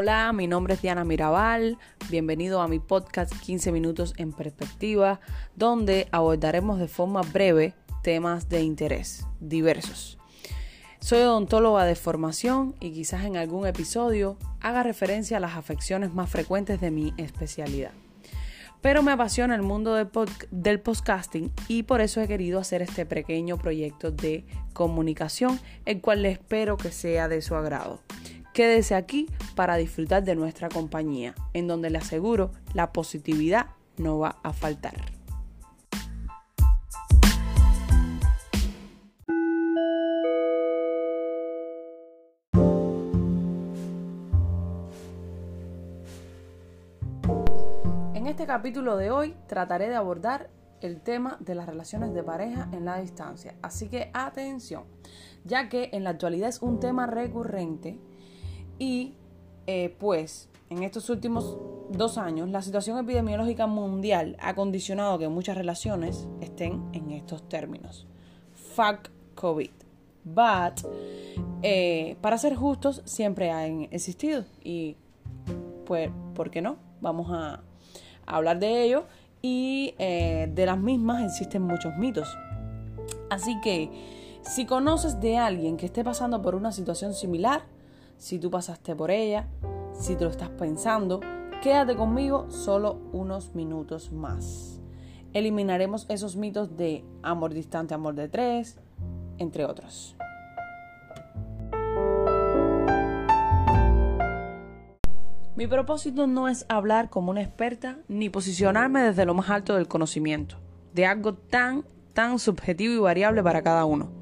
Hola, mi nombre es Diana Mirabal. Bienvenido a mi podcast 15 minutos en perspectiva, donde abordaremos de forma breve temas de interés diversos. Soy odontóloga de formación y quizás en algún episodio haga referencia a las afecciones más frecuentes de mi especialidad. Pero me apasiona el mundo del podcasting y por eso he querido hacer este pequeño proyecto de comunicación, el cual espero que sea de su agrado. Quédese aquí para disfrutar de nuestra compañía, en donde le aseguro la positividad no va a faltar. En este capítulo de hoy trataré de abordar el tema de las relaciones de pareja en la distancia. Así que atención, ya que en la actualidad es un tema recurrente y eh, pues en estos últimos dos años la situación epidemiológica mundial ha condicionado que muchas relaciones estén en estos términos. Fuck COVID. But, eh, para ser justos, siempre han existido y pues, ¿por qué no? Vamos a, hablar de ello y eh, de las mismas existen muchos mitos. Así que, si conoces de alguien que esté pasando por una situación similar, si tú pasaste por ella, si te lo estás pensando, quédate conmigo solo unos minutos más. Eliminaremos esos mitos de amor distante, amor de tres, entre otros. Mi propósito no es hablar como una experta ni posicionarme desde lo más alto del conocimiento, de algo tan, tan subjetivo y variable para cada uno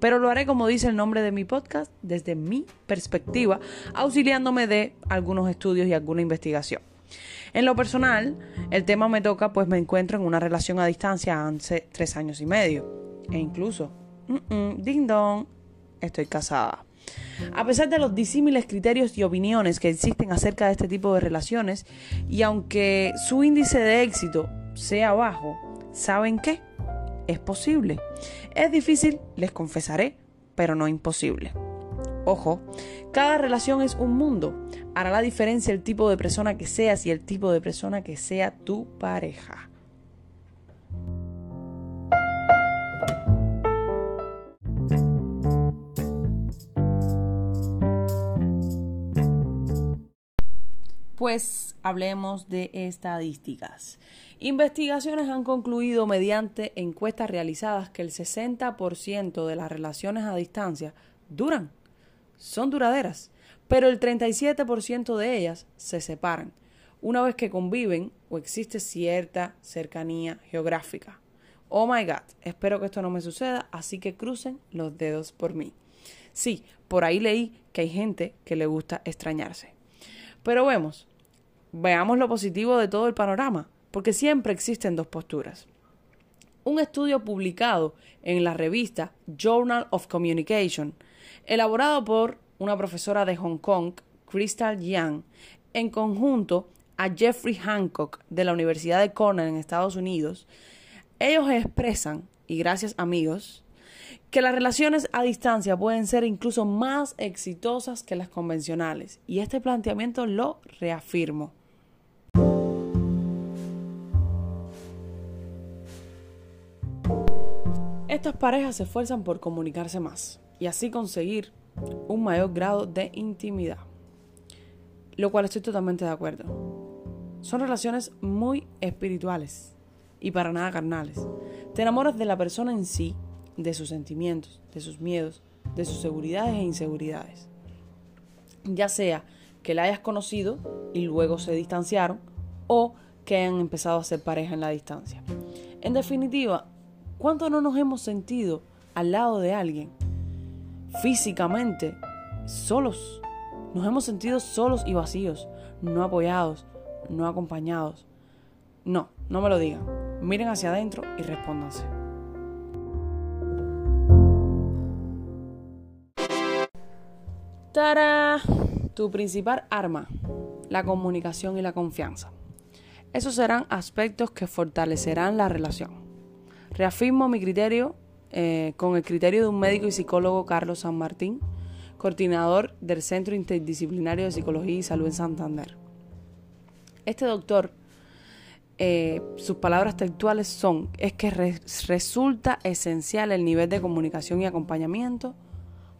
pero lo haré como dice el nombre de mi podcast, desde mi perspectiva, auxiliándome de algunos estudios y alguna investigación. En lo personal, el tema me toca pues me encuentro en una relación a distancia hace tres años y medio. E incluso, ding dong, estoy casada. A pesar de los disímiles criterios y opiniones que existen acerca de este tipo de relaciones, y aunque su índice de éxito sea bajo, ¿saben qué? Es posible. Es difícil, les confesaré, pero no imposible. Ojo, cada relación es un mundo. Hará la diferencia el tipo de persona que seas y el tipo de persona que sea tu pareja. Pues hablemos de estadísticas. Investigaciones han concluido mediante encuestas realizadas que el 60% de las relaciones a distancia duran, son duraderas, pero el 37% de ellas se separan una vez que conviven o existe cierta cercanía geográfica. Oh my god, espero que esto no me suceda, así que crucen los dedos por mí. Sí, por ahí leí que hay gente que le gusta extrañarse. Pero vemos, veamos lo positivo de todo el panorama, porque siempre existen dos posturas. Un estudio publicado en la revista Journal of Communication, elaborado por una profesora de Hong Kong, Crystal Yang, en conjunto a Jeffrey Hancock de la Universidad de Cornell en Estados Unidos, ellos expresan, y gracias amigos, que las relaciones a distancia pueden ser incluso más exitosas que las convencionales, y este planteamiento lo reafirmo. Estas parejas se esfuerzan por comunicarse más y así conseguir un mayor grado de intimidad, lo cual estoy totalmente de acuerdo. Son relaciones muy espirituales y para nada carnales. Te enamoras de la persona en sí de sus sentimientos, de sus miedos, de sus seguridades e inseguridades. Ya sea que la hayas conocido y luego se distanciaron o que hayan empezado a ser pareja en la distancia. En definitiva, ¿cuánto no nos hemos sentido al lado de alguien físicamente solos? Nos hemos sentido solos y vacíos, no apoyados, no acompañados. No, no me lo digan. Miren hacia adentro y respóndanse. ¡Tara! Tu principal arma, la comunicación y la confianza. Esos serán aspectos que fortalecerán la relación. Reafirmo mi criterio eh, con el criterio de un médico y psicólogo Carlos San Martín coordinador del Centro Interdisciplinario de Psicología y Salud en Santander. Este doctor, eh, sus palabras textuales son, es que resulta esencial el nivel de comunicación y acompañamiento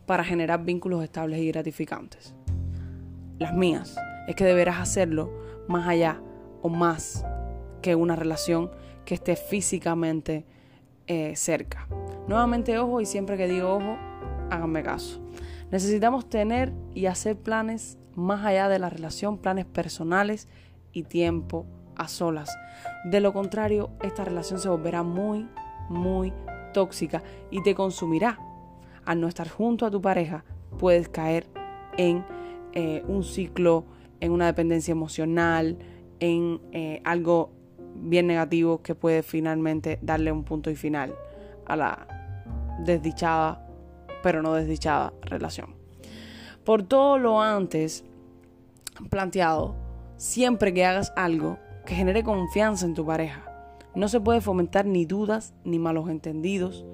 para generar vínculos estables y gratificantes. Las mías es que deberás hacerlo más allá o más que una relación que esté físicamente eh, cerca. Nuevamente, ojo, y siempre que digo ojo, háganme caso. Necesitamos tener y hacer planes más allá de la relación, planes personales y tiempo a solas. De lo contrario, esta relación se volverá muy, muy tóxica y te consumirá. Al no estar junto a tu pareja, puedes caer en eh, un ciclo, en una dependencia emocional, en eh, algo bien negativo que puede finalmente darle un punto y final a la desdichada, pero no desdichada relación. Por todo lo antes planteado, siempre que hagas algo que genere confianza en tu pareja, no se puede fomentar ni dudas ni malos entendidos.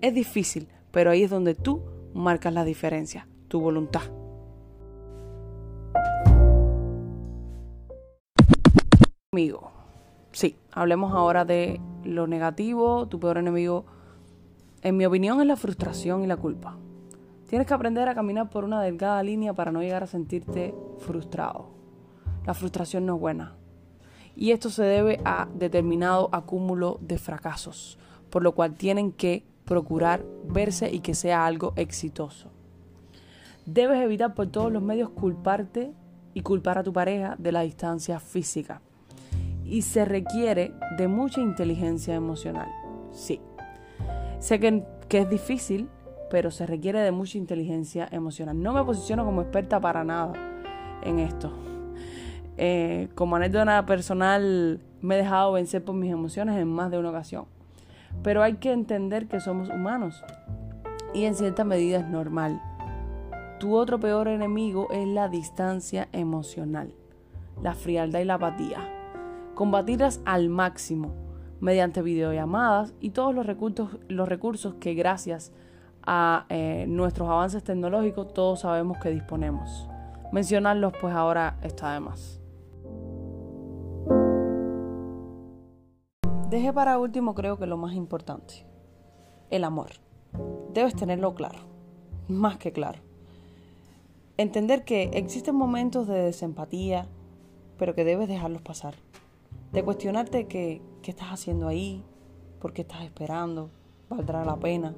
Es difícil, pero ahí es donde tú marcas la diferencia, tu voluntad. Amigo, sí, hablemos ahora de lo negativo, tu peor enemigo en mi opinión es la frustración y la culpa. Tienes que aprender a caminar por una delgada línea para no llegar a sentirte frustrado. La frustración no es buena. Y esto se debe a determinado acúmulo de fracasos, por lo cual tienen que procurar verse y que sea algo exitoso. Debes evitar por todos los medios culparte y culpar a tu pareja de la distancia física. Y se requiere de mucha inteligencia emocional. Sí, Sé que, es difícil, pero se requiere de mucha inteligencia emocional. No me posiciono como experta para nada en esto. Eh, como anécdota personal, me he dejado vencer por mis emociones en más de una ocasión. Pero hay que entender que somos humanos y en cierta medida es normal. Tu otro peor enemigo es la distancia emocional, la frialdad y la apatía. Combatirlas al máximo mediante videollamadas y todos los recursos, los recursos que gracias a eh, nuestros avances tecnológicos todos sabemos que disponemos. Mencionarlos pues ahora está de más. Deje para último creo que lo más importante, el amor. Debes tenerlo claro, más que claro. Entender que existen momentos de desempatía, pero que debes dejarlos pasar. De cuestionarte que ¿Qué estás haciendo ahí? ¿Por qué estás esperando? ¿Valdrá la pena?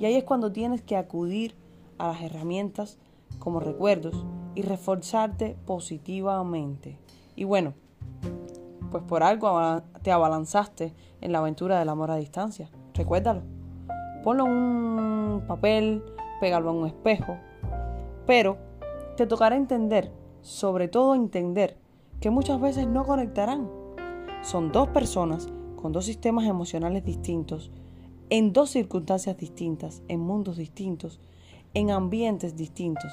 Y ahí es cuando tienes que acudir a las herramientas como recuerdos y reforzarte positivamente. Y bueno, pues por algo te abalanzaste en la aventura del amor a distancia. Recuérdalo. Ponlo en un papel, pégalo en un espejo. Pero te tocará entender, sobre todo entender, que muchas veces no conectarán son dos personas con dos sistemas emocionales distintos, en dos circunstancias distintas, en mundos distintos, en ambientes distintos.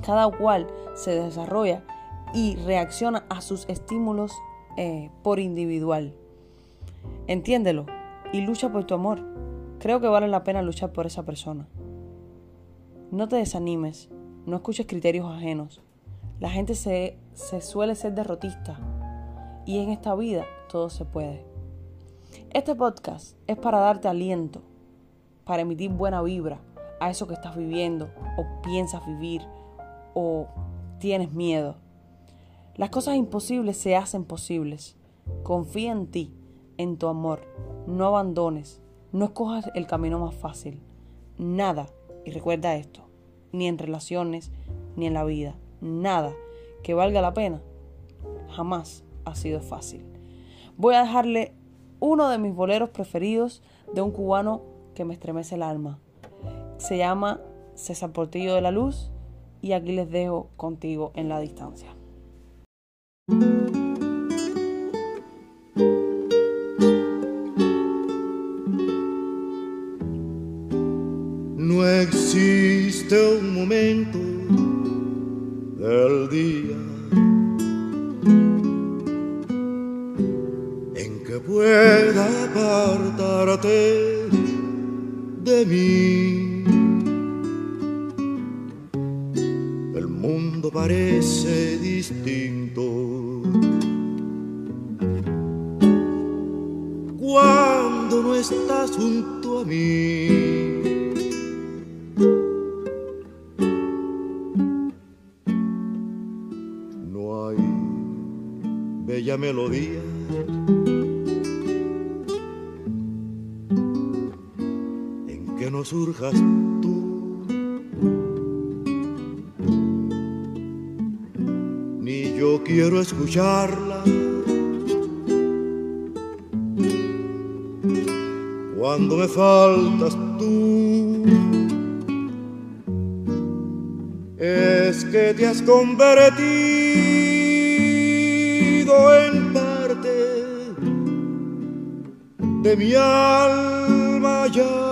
Cada cual se desarrolla y reacciona a sus estímulos eh, por individual. Entiéndelo y lucha por tu amor. Creo que vale la pena luchar por esa persona. No te desanimes, no escuches criterios ajenos. La gente se, se suele ser derrotista y en esta vida todo se puede. Este podcast es para darte aliento, para emitir buena vibra a eso que estás viviendo o piensas vivir o tienes miedo. Las cosas imposibles se hacen posibles. Confía en ti, en tu amor. No abandones. No escojas el camino más fácil. Nada, y recuerda esto, ni en relaciones, ni en la vida, nada que valga la pena, jamás ha sido fácil. Voy a dejarle uno de mis boleros preferidos de un cubano que me estremece el alma. Se llama César Portillo de la Luz y aquí les dejo contigo en la distancia. No existe un momento del día pueda apartarte de mí. cuando parece distinto. Cuando no estás junto a mí. Surjas tú. quiero escucharla. Cuando me faltas tú, es que te has convertido en parte de mi alma ya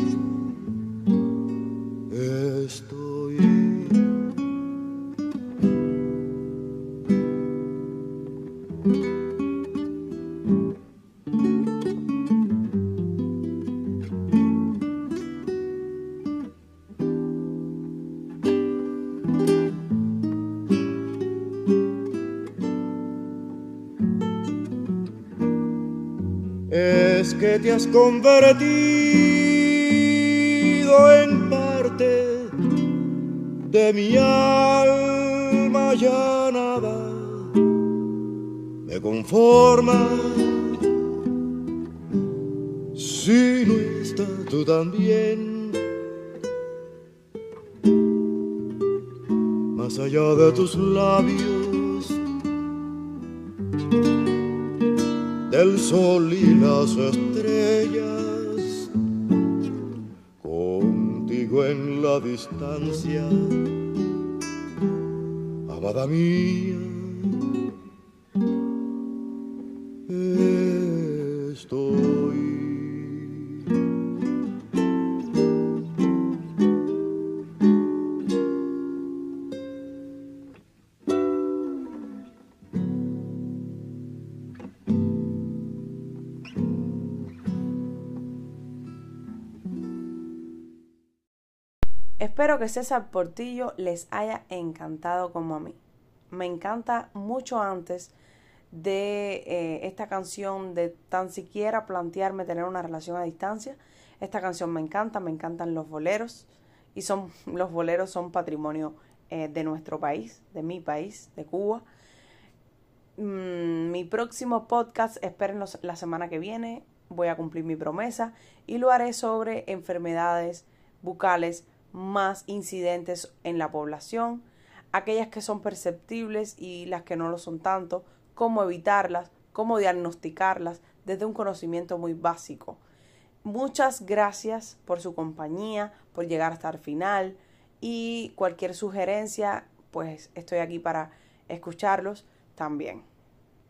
te has convertido en parte de mi alma ya nada me conforma. Si no estás tú también. Más allá de tus labios del sol y las estrellas, contigo en la distancia, amada mía. Espero que César Portillo les haya encantado como a mí. Me encanta mucho antes de eh, esta canción, de tan siquiera plantearme tener una relación a distancia. Esta canción me encanta, me encantan los boleros y son los boleros son patrimonio eh, de nuestro país, de mi país, de Cuba. Mm, mi próximo podcast, espérenlo la semana que viene, voy a cumplir mi promesa y lo haré sobre enfermedades bucales más incidentes en la población, aquellas que son perceptibles y las que no lo son tanto, cómo evitarlas, cómo diagnosticarlas desde un conocimiento muy básico. Muchas gracias por su compañía, por llegar hasta el final y cualquier sugerencia, pues estoy aquí para escucharlos también.